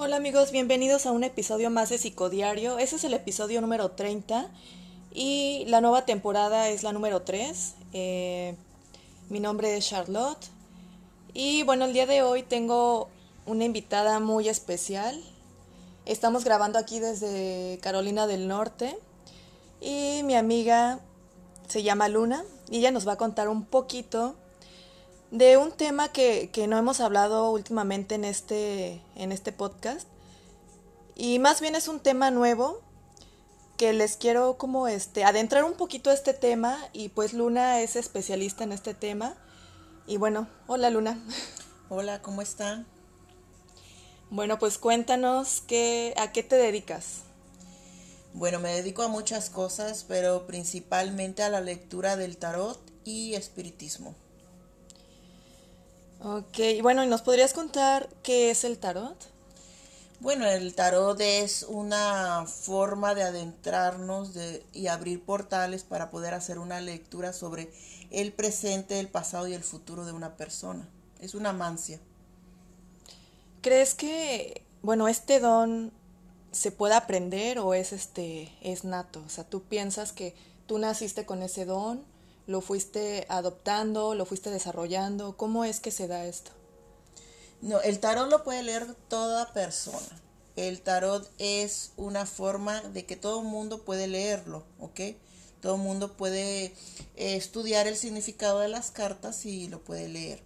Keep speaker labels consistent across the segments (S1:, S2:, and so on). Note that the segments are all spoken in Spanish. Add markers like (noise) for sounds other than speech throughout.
S1: Hola amigos, bienvenidos a un episodio más de Psicodiario. Ese es el episodio número 30 y la nueva temporada es la número 3. Eh, mi nombre es Charlotte y bueno, el día de hoy tengo una invitada muy especial. Estamos grabando aquí desde Carolina del Norte y mi amiga se llama Luna y ella nos va a contar un poquito de un tema que, que, no hemos hablado últimamente en este, en este podcast. Y más bien es un tema nuevo que les quiero como este adentrar un poquito a este tema y pues Luna es especialista en este tema. Y bueno, hola Luna. (laughs)
S2: Hola, ¿cómo están?
S1: Bueno, pues cuéntanos qué, a qué te dedicas.
S2: Bueno, me dedico a muchas cosas, pero principalmente a la lectura del tarot y espiritismo.
S1: Ok, bueno, ¿y nos podrías contar qué es el tarot?
S2: Bueno, el tarot es una forma de adentrarnos de, y abrir portales para poder hacer una lectura sobre el presente, el pasado y el futuro de una persona. Es una mancia.
S1: ¿Crees que, bueno, este don se puede aprender o es este es nato? O sea, tú piensas que tú naciste con ese don lo fuiste adoptando, lo fuiste desarrollando? ¿Cómo es que se da esto?
S2: No, el tarot lo puede leer toda persona. El tarot es una forma de que todo el mundo puede leerlo, ¿ok? Todo el mundo puede eh, estudiar el significado de las cartas y lo puede leer.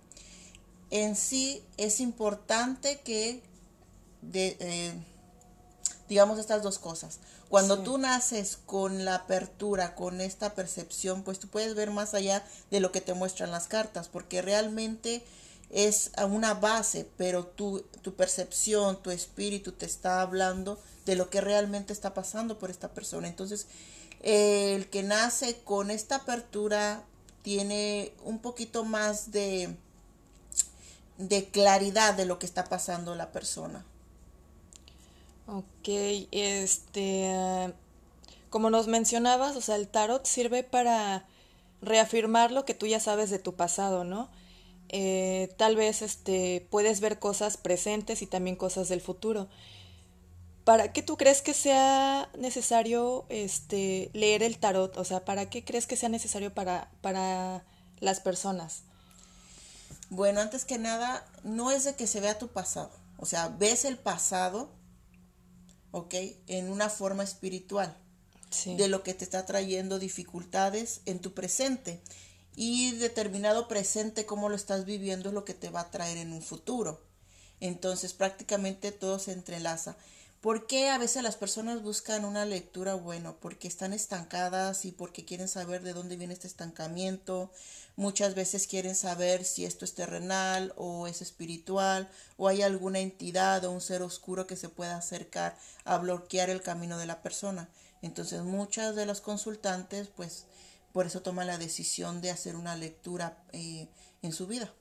S2: En sí es importante que de, eh, digamos estas dos cosas. Cuando tú naces con la apertura, con esta percepción, pues tú puedes ver más allá de lo que te muestran las cartas, porque realmente es una base, pero tu, tu percepción, tu espíritu te está hablando de lo que realmente está pasando por esta persona. Entonces, el que nace con esta apertura tiene un poquito más de, de claridad de lo que está pasando la persona.
S1: Ok, este, como nos mencionabas, o sea, el tarot sirve para reafirmar lo que tú ya sabes de tu pasado, ¿no? Eh, tal vez este, puedes ver cosas presentes y también cosas del futuro. ¿Para qué tú crees que sea necesario este, leer el tarot? O sea, ¿para qué crees que sea necesario para, para las personas?
S2: Bueno, antes que nada, no es de que se vea tu pasado. O sea, ves el pasado ¿ok? En una forma espiritual de lo que te está trayendo dificultades en tu presente. Y determinado presente, cómo lo estás viviendo, es lo que te va a traer en un futuro. Entonces prácticamente todo se entrelaza. ¿Por qué a veces las personas buscan una lectura? Bueno, porque están estancadas y porque quieren saber de dónde viene este estancamiento. Muchas veces quieren saber si esto es terrenal o es espiritual o hay alguna entidad o un ser oscuro que se pueda acercar a bloquear el camino de la persona. Entonces muchas de los consultantes pues por eso toman la decisión de hacer una lectura eh, en su vida.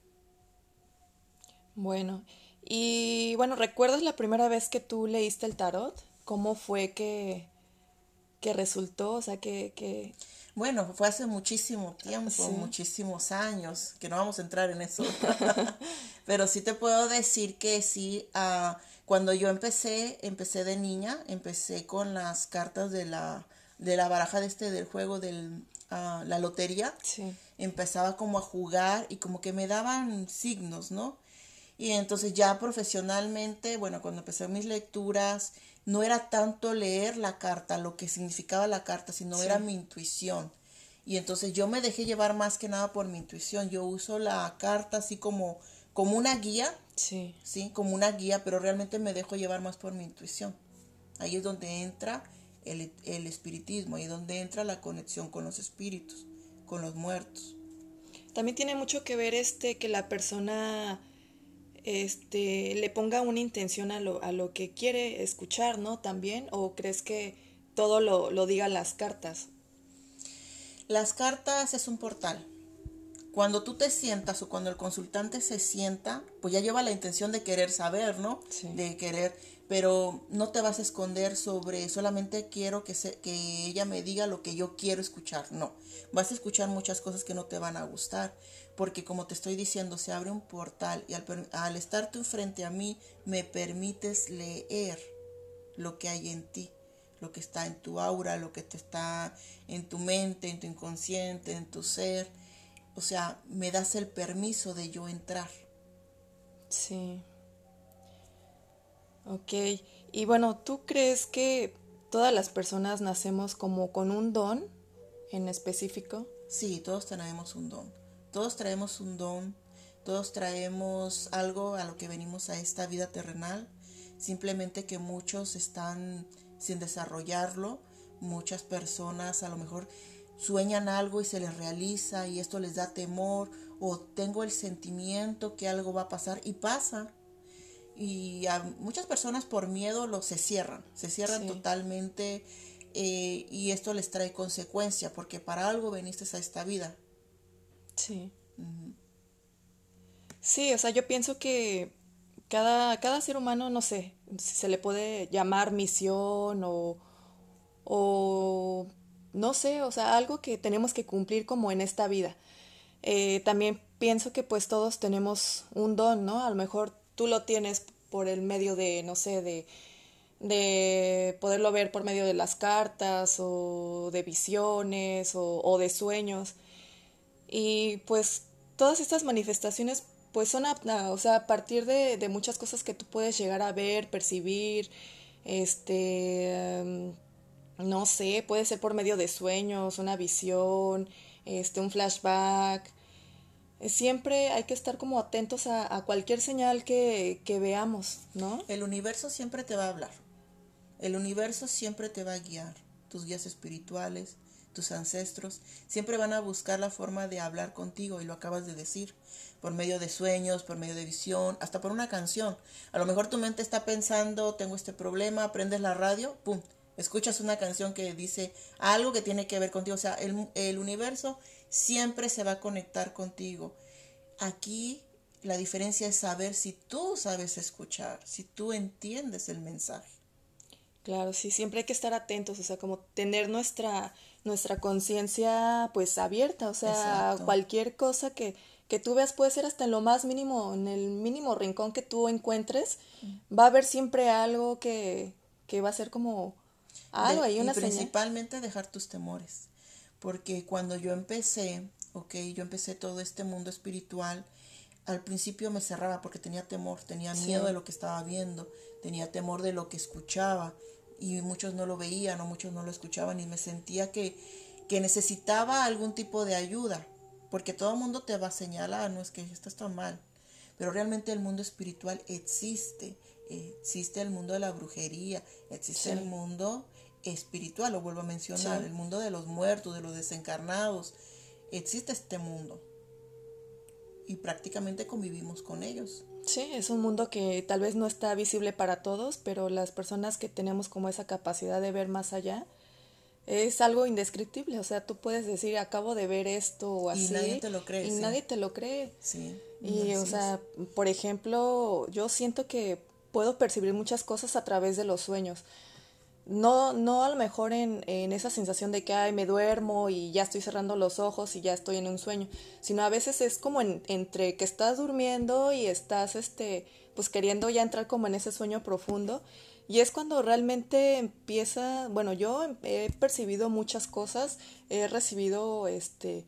S1: Bueno, y bueno, ¿recuerdas la primera vez que tú leíste el tarot? ¿Cómo fue que, que resultó? O sea, que, que...
S2: Bueno, fue hace muchísimo tiempo, muchísimos años, que no vamos a entrar en eso. (laughs) (laughs) Pero sí te puedo decir que sí, uh, cuando yo empecé, empecé de niña, empecé con las cartas de la, de la baraja de este del juego de uh, la lotería. Sí. Empezaba como a jugar y como que me daban signos, ¿no? Y entonces ya profesionalmente, bueno, cuando empecé mis lecturas, no era tanto leer la carta, lo que significaba la carta, sino era mi intuición. Y entonces yo me dejé llevar más que nada por mi intuición. Yo uso la carta así como, como una guía. Sí. Sí, como una guía, pero realmente me dejo llevar más por mi intuición. Ahí es donde entra el, el espiritismo, ahí es donde entra la conexión con los espíritus, con los muertos.
S1: También tiene mucho que ver este que la persona este, le ponga una intención a lo, a lo que quiere escuchar, ¿no? También, o crees que todo lo, lo diga las cartas?
S2: Las cartas es un portal. Cuando tú te sientas o cuando el consultante se sienta, pues ya lleva la intención de querer saber, ¿no? De querer, pero no te vas a esconder sobre solamente quiero que, se, que ella me diga lo que yo quiero escuchar, no. Vas a escuchar muchas cosas que no te van a gustar, porque como te estoy diciendo, se abre un portal y al, al estar tú frente a mí, me permites leer lo que hay en ti lo que está en tu aura, lo que te está en tu mente, en tu inconsciente, en tu ser. O sea, me das el permiso de yo entrar.
S1: Sí. Ok. Y bueno, ¿tú crees que todas las personas nacemos como con un don en específico?
S2: Sí, todos tenemos un don. Todos traemos un don. Todos traemos algo a lo que venimos a esta vida terrenal. Simplemente que muchos están sin desarrollarlo. Muchas personas a lo mejor sueñan algo y se les realiza y esto les da temor o tengo el sentimiento que algo va a pasar y pasa. Y a muchas personas por miedo lo se cierran, se cierran totalmente eh, y esto les trae consecuencia porque para algo veniste a esta vida.
S1: Sí. Sí, o sea, yo pienso que cada, cada ser humano, no sé, si se le puede llamar misión o, o, no sé, o sea, algo que tenemos que cumplir como en esta vida. Eh, también pienso que pues todos tenemos un don, ¿no? A lo mejor tú lo tienes por el medio de, no sé, de, de poderlo ver por medio de las cartas o de visiones o, o de sueños. Y pues todas estas manifestaciones pues son o sea, a partir de, de, muchas cosas que tú puedes llegar a ver, percibir, este, em, no sé, puede ser por medio de sueños, una visión, este, un flashback. Siempre hay que estar como atentos a, a cualquier señal que, que veamos, ¿no?
S2: El universo siempre te va a hablar. El universo siempre te va a guiar. Tus guías espirituales, tus ancestros, siempre van a buscar la forma de hablar contigo y lo acabas de decir por medio de sueños, por medio de visión, hasta por una canción. A lo mejor tu mente está pensando, tengo este problema, prendes la radio, ¡pum! Escuchas una canción que dice algo que tiene que ver contigo. O sea, el, el universo siempre se va a conectar contigo. Aquí la diferencia es saber si tú sabes escuchar, si tú entiendes el mensaje.
S1: Claro, sí, siempre hay que estar atentos, o sea, como tener nuestra, nuestra conciencia pues abierta, o sea, cualquier cosa que, que tú veas puede ser hasta en lo más mínimo, en el mínimo rincón que tú encuentres, va a haber siempre algo que, que va a ser como algo ahí, una
S2: y principalmente dejar tus temores, porque cuando yo empecé, ok, yo empecé todo este mundo espiritual, al principio me cerraba porque tenía temor, tenía miedo de lo que estaba viendo, tenía temor de lo que escuchaba y muchos no lo veían o muchos no lo escuchaban y me sentía que, que necesitaba algún tipo de ayuda porque todo el mundo te va a señalar, no es que esto está mal, pero realmente el mundo espiritual existe, existe el mundo de la brujería, existe el mundo espiritual, lo vuelvo a mencionar, el mundo de los muertos, de los desencarnados, existe este mundo y prácticamente convivimos con ellos.
S1: Sí, es un mundo que tal vez no está visible para todos, pero las personas que tenemos como esa capacidad de ver más allá, es algo indescriptible. O sea, tú puedes decir, acabo de ver esto o así.
S2: Y nadie te lo cree.
S1: Y nadie te lo cree.
S2: Sí.
S1: Y, o sea, por ejemplo, yo siento que puedo percibir muchas cosas a través de los sueños. No, no a lo mejor en, en esa sensación de que ay, me duermo y ya estoy cerrando los ojos y ya estoy en un sueño, sino a veces es como entre que estás durmiendo y estás este pues queriendo ya entrar como en ese sueño profundo y es cuando realmente empieza, bueno, yo he percibido muchas cosas, he recibido, este,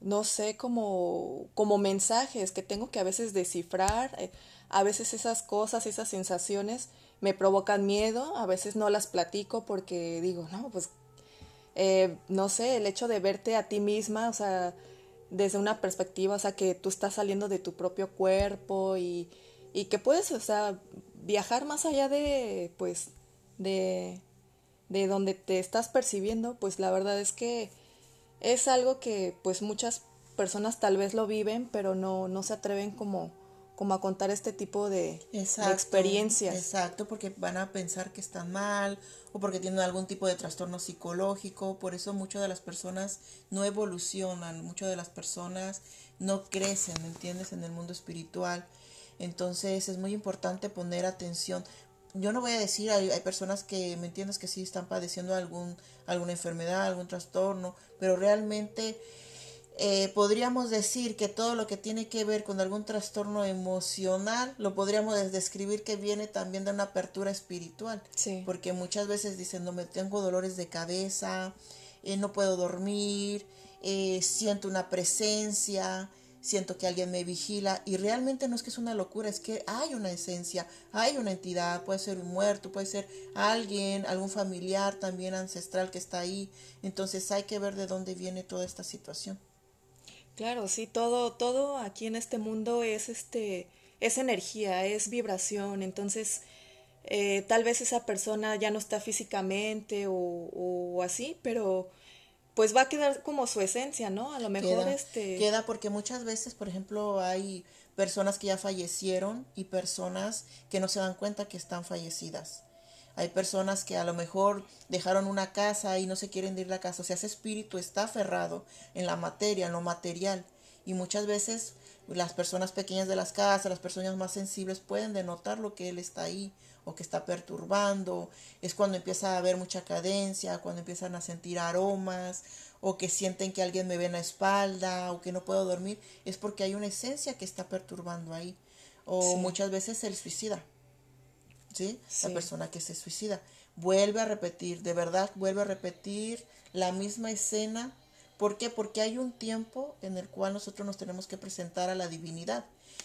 S1: no sé, como, como mensajes que tengo que a veces descifrar, eh, a veces esas cosas, esas sensaciones me provocan miedo, a veces no las platico porque digo, no, pues, eh, no sé, el hecho de verte a ti misma, o sea, desde una perspectiva, o sea, que tú estás saliendo de tu propio cuerpo y, y que puedes, o sea, viajar más allá de, pues, de, de donde te estás percibiendo, pues la verdad es que es algo que, pues, muchas personas tal vez lo viven, pero no, no se atreven como, como a contar este tipo de, experiencias.
S2: Exacto, porque van a pensar que están mal o porque tienen algún tipo de trastorno psicológico. Por eso muchas de las personas no evolucionan, muchas de las personas no crecen, ¿me entiendes?, en el mundo espiritual. Entonces es muy importante poner atención. Yo no voy a decir, hay, hay personas que, ¿me entiendes?, que sí están padeciendo algún, alguna enfermedad, algún trastorno, pero realmente eh, podríamos decir que todo lo que tiene que ver con algún trastorno emocional lo podríamos describir que viene también de una apertura espiritual. Porque muchas veces dicen, no me tengo dolores de cabeza, eh, no puedo dormir, eh, siento una presencia, siento que alguien me vigila y realmente no es que es una locura, es que hay una esencia, hay una entidad, puede ser un muerto, puede ser alguien, algún familiar también ancestral que está ahí. Entonces hay que ver de dónde viene toda esta situación.
S1: Claro, sí, todo, todo aquí en este mundo es este, es energía, es vibración, entonces eh, tal vez esa persona ya no está físicamente o, o, así, pero pues va a quedar como su esencia, ¿no? A lo mejor
S2: queda,
S1: este
S2: queda porque muchas veces, por ejemplo, hay personas que ya fallecieron y personas que no se dan cuenta que están fallecidas. Hay personas que a lo mejor dejaron una casa y no se quieren ir de la casa. O sea, ese espíritu está aferrado en la materia, en lo material. Y muchas veces las personas pequeñas de las casas, las personas más sensibles pueden denotar lo que él está ahí o que está perturbando. Es cuando empieza a haber mucha cadencia, cuando empiezan a sentir aromas o que sienten que alguien me ve en la espalda o que no puedo dormir. Es porque hay una esencia que está perturbando ahí. O muchas veces el suicida. ¿Sí? La persona que se suicida. Vuelve a repetir, de verdad, vuelve a repetir la misma escena. ¿Por qué? Porque hay un tiempo en el cual nosotros nos tenemos que presentar a la divinidad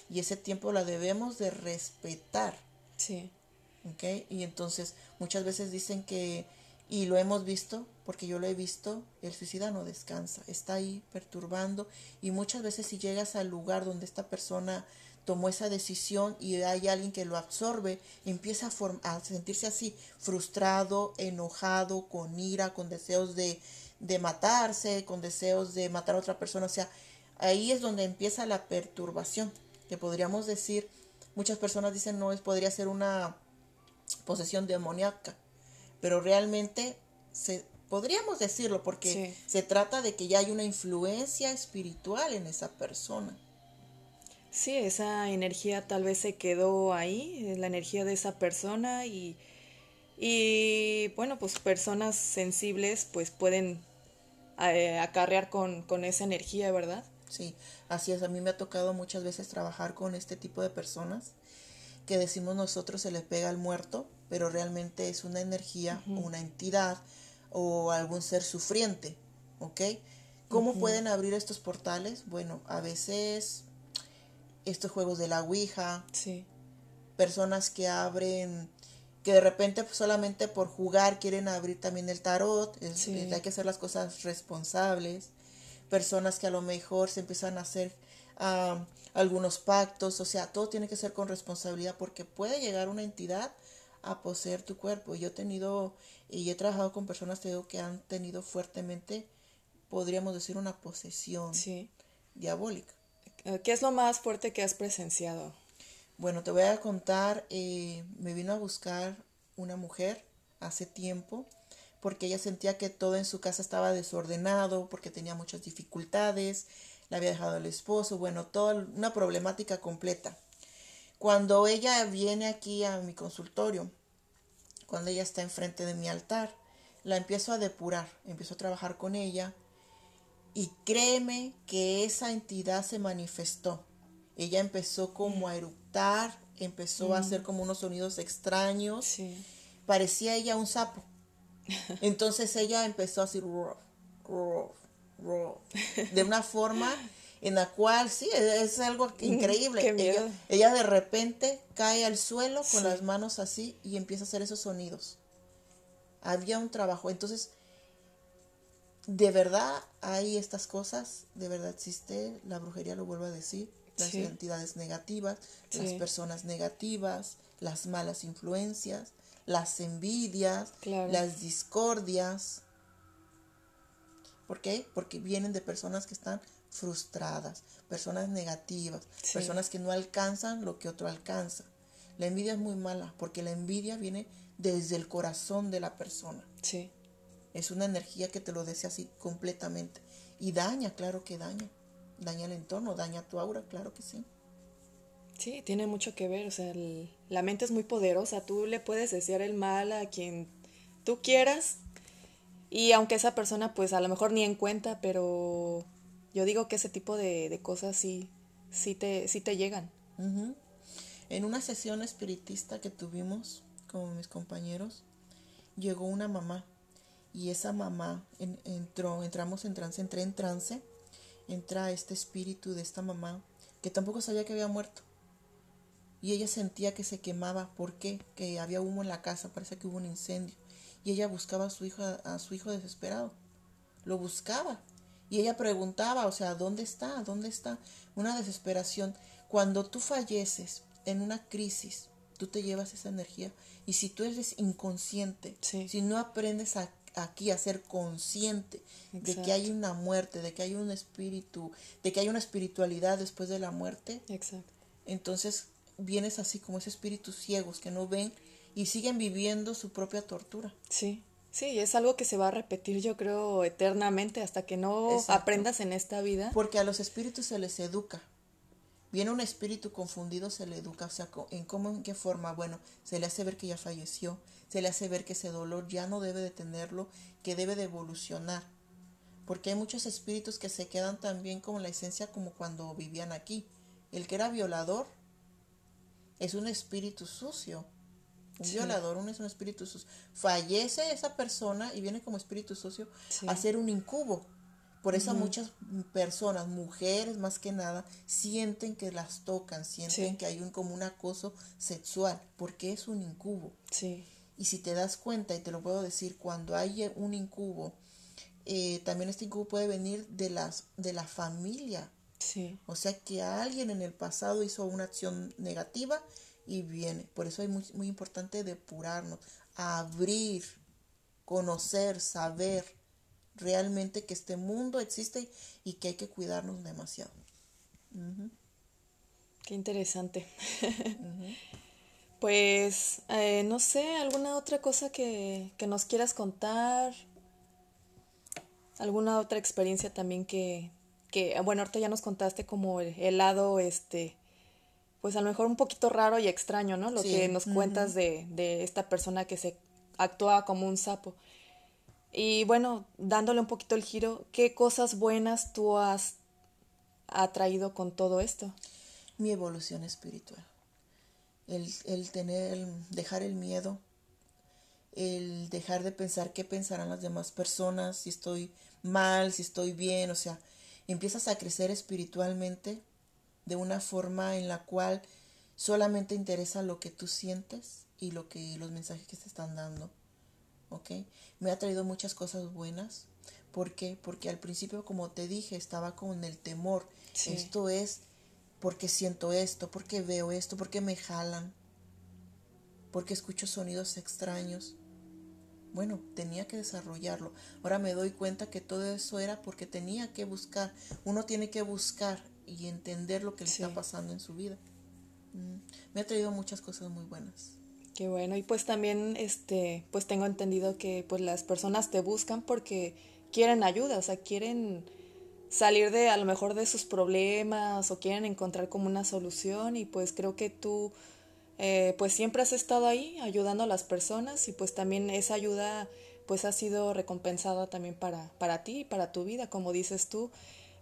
S2: y ese tiempo la debemos de respetar.
S1: Sí.
S2: ¿Ok? Y entonces muchas veces dicen que, y lo hemos visto, porque yo lo he visto, el suicida no descansa, está ahí perturbando y muchas veces si llegas al lugar donde esta persona tomó esa decisión y hay alguien que lo absorbe, empieza a, a sentirse así, frustrado, enojado, con ira, con deseos de, de matarse, con deseos de matar a otra persona. O sea, ahí es donde empieza la perturbación, que podríamos decir, muchas personas dicen, no, es, podría ser una posesión demoníaca, pero realmente se, podríamos decirlo porque se trata de que ya hay una influencia espiritual en esa persona.
S1: Sí, esa energía tal vez se quedó ahí, la energía de esa persona y, y bueno, pues personas sensibles pues pueden eh, acarrear con, con esa energía, ¿verdad?
S2: Sí, así es. A mí me ha tocado muchas veces trabajar con este tipo de personas que decimos nosotros se les pega al muerto, pero realmente es una energía, una entidad o algún ser sufriente, ¿ok? ¿Cómo pueden abrir estos portales? Bueno, a veces estos juegos de la Ouija.
S1: Sí.
S2: Personas que abren, que de repente solamente por jugar quieren abrir también el tarot. hay que hacer las cosas responsables. Personas que a lo mejor se empiezan a hacer algunos pactos. O sea, todo tiene que ser con responsabilidad porque puede llegar una entidad a poseer tu cuerpo. Yo he tenido y he trabajado con personas que han tenido fuertemente, podríamos decir, una posesión diabólica.
S1: Eh, ¿Qué es lo más fuerte que has presenciado?
S2: Bueno, te voy a contar, eh, me vino a buscar una mujer hace tiempo porque ella sentía que todo en su casa estaba desordenado, porque tenía muchas dificultades, le había dejado el esposo, bueno, toda una problemática completa. Cuando ella viene aquí a mi consultorio, cuando ella está enfrente de mi altar, la empiezo a depurar, empiezo a trabajar con ella y créeme que esa entidad se manifestó. Ella empezó como a eructar, empezó a hacer mm. como unos sonidos extraños. Parecía ella un sapo. (laughs) Entonces ella empezó a decir de una forma en la cual sí, es algo increíble. ella, de repente cae al suelo con las manos así y empieza a hacer esos sonidos. Había un trabajo. Entonces, de verdad hay estas cosas, de verdad existe, la brujería lo vuelvo a decir, las entidades negativas, las personas negativas, las malas influencias, las envidias, las discordias. ¿Por qué? Porque vienen de personas que están frustradas, personas negativas, personas que no alcanzan lo que otro alcanza. La envidia es muy mala porque la envidia viene desde el corazón de la persona.
S1: Sí.
S2: Es una energía que te lo desea así completamente. Y daña, claro que daña. Daña el entorno, daña tu aura, claro que sí.
S1: Sí, tiene mucho que ver. O sea, la mente es muy poderosa. Tú le puedes desear el mal a quien tú quieras. Y aunque esa persona, pues a lo mejor ni en cuenta, pero yo digo que ese tipo de, cosas sí, sí, te, sí te llegan.
S2: En una sesión espiritista que tuvimos con mis compañeros, llegó una mamá y esa mamá entró, entramos en trance, entré en trance, entra este espíritu de esta mamá que tampoco sabía que había muerto. Y ella sentía que se quemaba, ¿por qué? Que había humo en la casa, parece que hubo un incendio. Y ella buscaba a su hijo, a su hijo desesperado. Lo buscaba. Y ella preguntaba, o sea, ¿dónde está? ¿Dónde está? Una desesperación. Cuando tú falleces en una crisis, tú te llevas esa energía. Y si tú eres inconsciente, si no aprendes a aquí a ser consciente de que hay una muerte, de que hay un espíritu, de que hay una espiritualidad después de la muerte.
S1: Exacto.
S2: Entonces vienes así como esos espíritus ciegos que no ven y siguen viviendo su propia tortura.
S1: Sí. Sí, es algo que se va a repetir, yo creo, eternamente hasta que no aprendas en esta vida.
S2: Porque a los espíritus se les educa viene un espíritu confundido, se le educa, o sea, en cómo, en qué forma, bueno, se le hace ver que ya falleció, se le hace ver que ese dolor ya no debe de tenerlo, que debe de evolucionar, porque hay muchos espíritus que se quedan también como la esencia como cuando vivían aquí. El que era violador es un espíritu sucio, un violador uno es un espíritu sucio. Fallece esa persona y viene como espíritu sucio a ser un incubo por eso muchas personas, mujeres más que nada, sienten que las tocan, sienten que hay un como un acoso sexual, porque es un incubo.
S1: Sí.
S2: Y si te das cuenta, y te lo puedo decir, cuando hay un incubo, eh, también este incubo puede venir de, las, de la familia.
S1: Sí.
S2: O sea que alguien en el pasado hizo una acción negativa y viene. Por eso es muy, muy importante depurarnos, abrir, conocer, saber realmente que este mundo existe y que hay que cuidarnos demasiado.
S1: Qué interesante. (laughs) Pues, eh, no sé, alguna otra cosa que, que, nos quieras contar, alguna otra experiencia también que, que, bueno, ahorita ya nos contaste como el, lado, este, pues a lo mejor un poquito raro y extraño, ¿no? Lo que nos cuentas de, de esta persona que se actúa como un sapo. Y bueno, dándole un poquito el giro, ¿qué cosas buenas tú has atraído con todo esto?
S2: Mi evolución espiritual. El, el tener, el dejar el miedo, el dejar de pensar qué pensarán las demás personas, si estoy mal, si estoy bien, o sea, empiezas a crecer espiritualmente de una forma en la cual solamente interesa lo que tú sientes y lo que los mensajes que te están dando. ¿Ok? Me ha traído muchas cosas buenas. ¿Por qué? Porque al principio, como te dije, estaba con el temor. Esto es porque siento esto, porque veo esto, porque me jalan, porque escucho sonidos extraños. Bueno, tenía que desarrollarlo. Ahora me doy cuenta que todo eso era porque tenía que buscar. Uno tiene que buscar y entender lo que le está pasando en su vida. Mm, me ha traído muchas cosas muy buenas.
S1: Qué bueno, y pues también este, pues tengo entendido que pues las personas te buscan porque quieren ayuda, o sea, quieren salir de a lo mejor de sus problemas o quieren encontrar como una solución. Y pues creo que tú eh, pues siempre has estado ahí ayudando a las personas y pues también esa ayuda pues ha sido recompensada también para, para ti y para tu vida, como dices tú,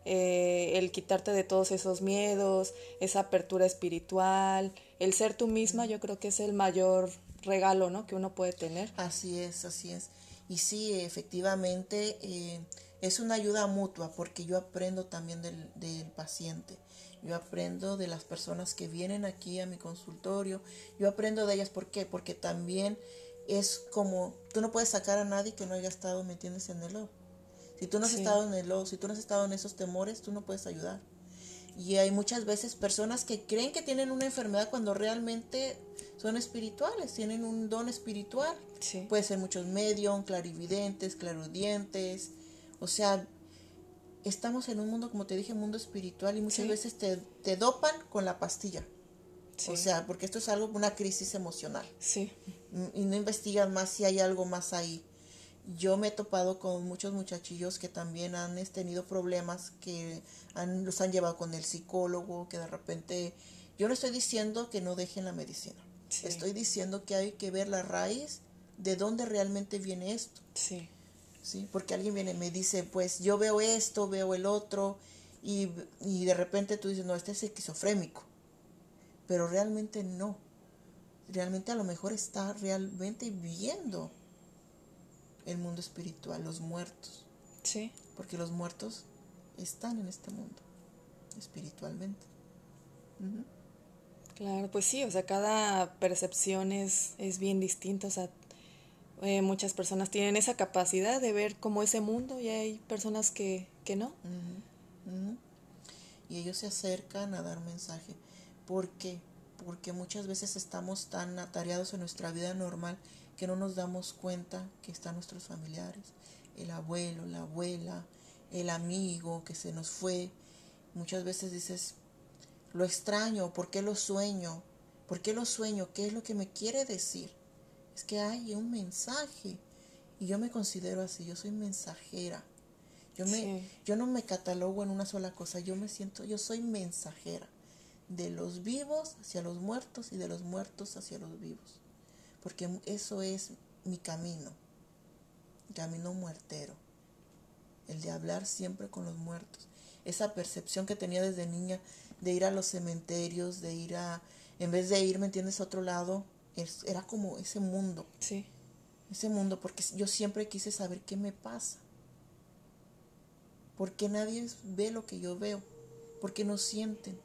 S1: eh, el quitarte de todos esos miedos, esa apertura espiritual, el ser tú misma, yo creo que es el mayor regalo, ¿no? Que uno puede tener.
S2: Así es, así es. Y sí, efectivamente, eh, es una ayuda mutua porque yo aprendo también del, del paciente. Yo aprendo de las personas que vienen aquí a mi consultorio. Yo aprendo de ellas. ¿Por qué? Porque también es como, tú no puedes sacar a nadie que no haya estado, ¿me entiendes? En el ojo. Si tú no has estado en el si tú no has estado en esos temores, tú no puedes ayudar. Y hay muchas veces personas que creen que tienen una enfermedad cuando realmente son espirituales, tienen un don espiritual. Puede ser muchos medios, clarividentes, clarudientes. O sea, estamos en un mundo, como te dije, mundo espiritual y muchas veces te, te, dopan con la pastilla. O sea, porque esto es algo, una crisis emocional.
S1: Sí.
S2: Mm, y no investigan más si hay algo más ahí. Yo me he topado con muchos muchachillos que también han tenido problemas, que han, los han llevado con el psicólogo, que de repente... Yo no estoy diciendo que no dejen la medicina. Estoy diciendo que hay que ver la raíz de dónde realmente viene esto.
S1: Sí.
S2: ¿sí? Porque alguien viene y me dice, pues yo veo esto, veo el otro, y, y de repente tú dices, no, este es esquizofrénico. Pero realmente no. Realmente a lo mejor está realmente viendo el mundo espiritual, los muertos.
S1: Sí.
S2: Porque los muertos están en este mundo, espiritualmente.
S1: Claro, pues sí, o sea, cada percepción es, es bien distinta, o sea, eh, muchas personas tienen esa capacidad de ver como ese mundo y hay personas que, que no.
S2: Y ellos se acercan a dar mensaje. ¿Por qué? Porque muchas veces estamos tan atareados en nuestra vida normal que no nos damos cuenta que están nuestros familiares, el abuelo, la abuela, el amigo que se nos fue. Muchas veces dices, lo extraño, ¿por qué lo sueño? ¿Por qué lo sueño? ¿Qué es lo que me quiere decir? Es que hay un mensaje. Y yo me considero así, yo soy mensajera. Yo, me, yo no me catalogo en una sola cosa, yo me siento, yo soy mensajera. De los vivos hacia los muertos y de los muertos hacia los vivos. Porque eso es mi camino, camino muertero. El de hablar siempre con los muertos. Esa percepción que tenía desde niña de ir a los cementerios, de ir a, en vez de ir, ¿me entiendes?, a otro lado, era como ese mundo.
S1: Sí.
S2: Ese mundo, porque yo siempre quise saber qué me pasa. Porque nadie ve lo que yo veo. Porque no sienten.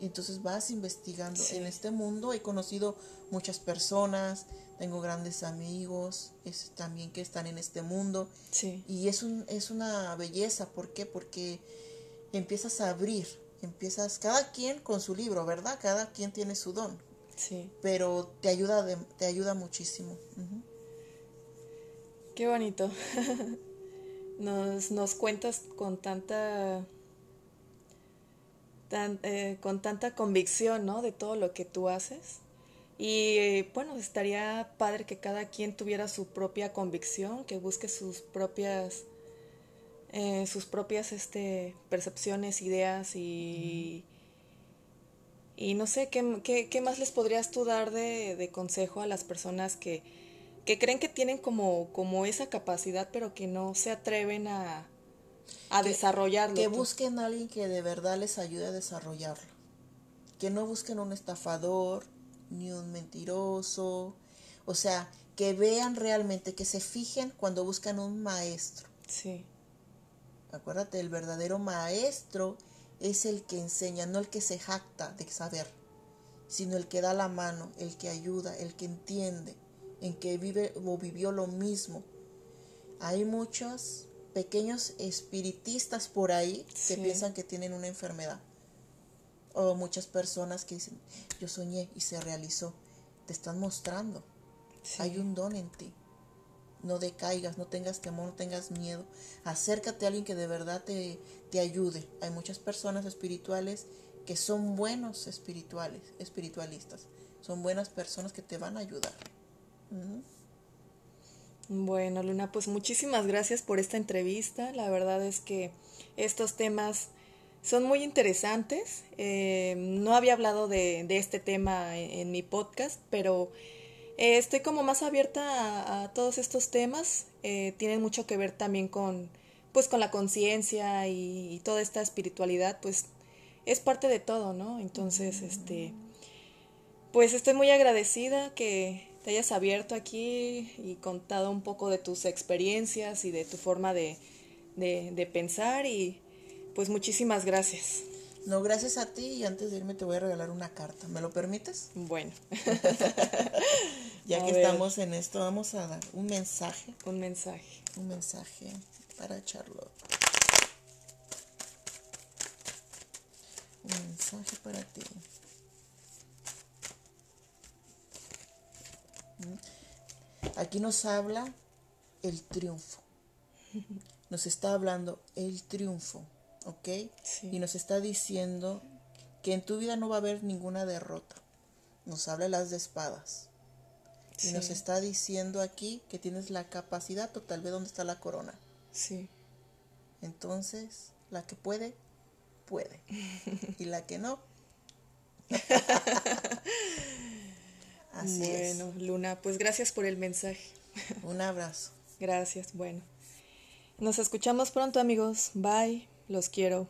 S2: Entonces vas investigando. En este mundo he conocido muchas personas, tengo grandes amigos es, también que están en este mundo.
S1: Sí.
S2: Y es, un, es una belleza. ¿Por qué? Porque empiezas a abrir, empiezas, cada quien con su libro, ¿verdad? Cada quien tiene su don.
S1: Sí.
S2: Pero te ayuda, te ayuda muchísimo.
S1: Qué bonito. (laughs) nos, nos cuentas con tanta eh, con tanta convicción, ¿no? De todo lo que tú haces. Y bueno, estaría padre que cada quien tuviera su propia convicción, que busque sus propias eh, sus propias este, percepciones, ideas y, y no sé, ¿qué, qué, qué más les podrías tú dar de, de consejo a las personas que, que creen que tienen como, como esa capacidad, pero que no se atreven a, a desarrollarlo?
S2: Que busquen a alguien que de verdad les ayude a desarrollarlo. Que no busquen un estafador, ni un mentiroso. O sea, que vean realmente, que se fijen cuando buscan un maestro.
S1: Sí.
S2: Acuérdate, el verdadero maestro es el que enseña, no el que se jacta de saber, sino el que da la mano, el que ayuda, el que entiende, en que vive o vivió lo mismo. Hay muchos pequeños espiritistas por ahí que piensan que tienen una enfermedad. O muchas personas que dicen, yo soñé y se realizó. Te están mostrando. Hay un don en ti no decaigas, no tengas temor, no tengas miedo. Acércate a alguien que de verdad te, te ayude. Hay muchas personas espirituales que son buenos espirituales, espiritualistas. Son buenas personas que te van a ayudar.
S1: Bueno, Luna, pues muchísimas gracias por esta entrevista. La verdad es que estos temas son muy interesantes. Eh, no había hablado de, de este tema en mi podcast, pero eh, estoy como más abierta a, todos estos temas. Eh, tienen mucho que ver también con, pues, con la conciencia y, toda esta espiritualidad, pues es parte de todo, ¿no? Entonces, este, pues estoy muy agradecida que te hayas abierto aquí y contado un poco de tus experiencias y de tu forma de, de, de pensar y pues muchísimas gracias.
S2: No, gracias a ti y antes de irme te voy a regalar una carta. ¿Me lo permites?
S1: Bueno. (laughs)
S2: ya que estamos en esto, vamos a dar un mensaje.
S1: Un mensaje.
S2: Un mensaje para Charlotte. Un mensaje para ti. Aquí nos habla el triunfo. nos está hablando el triunfo, ¿ok?
S1: Sí.
S2: Y nos está diciendo que en tu vida no va a haber ninguna derrota. Nos habla las de espadas. Y nos está diciendo aquí que tienes la capacidad total. Ve dónde está la corona.
S1: Sí.
S2: Entonces, la que puede, puede. (laughs) Y la que no. (laughs) Así
S1: bueno, Luna, pues gracias por el mensaje. (laughs)
S2: Un abrazo.
S1: Gracias, bueno. Nos escuchamos pronto, amigos. Bye. Los quiero.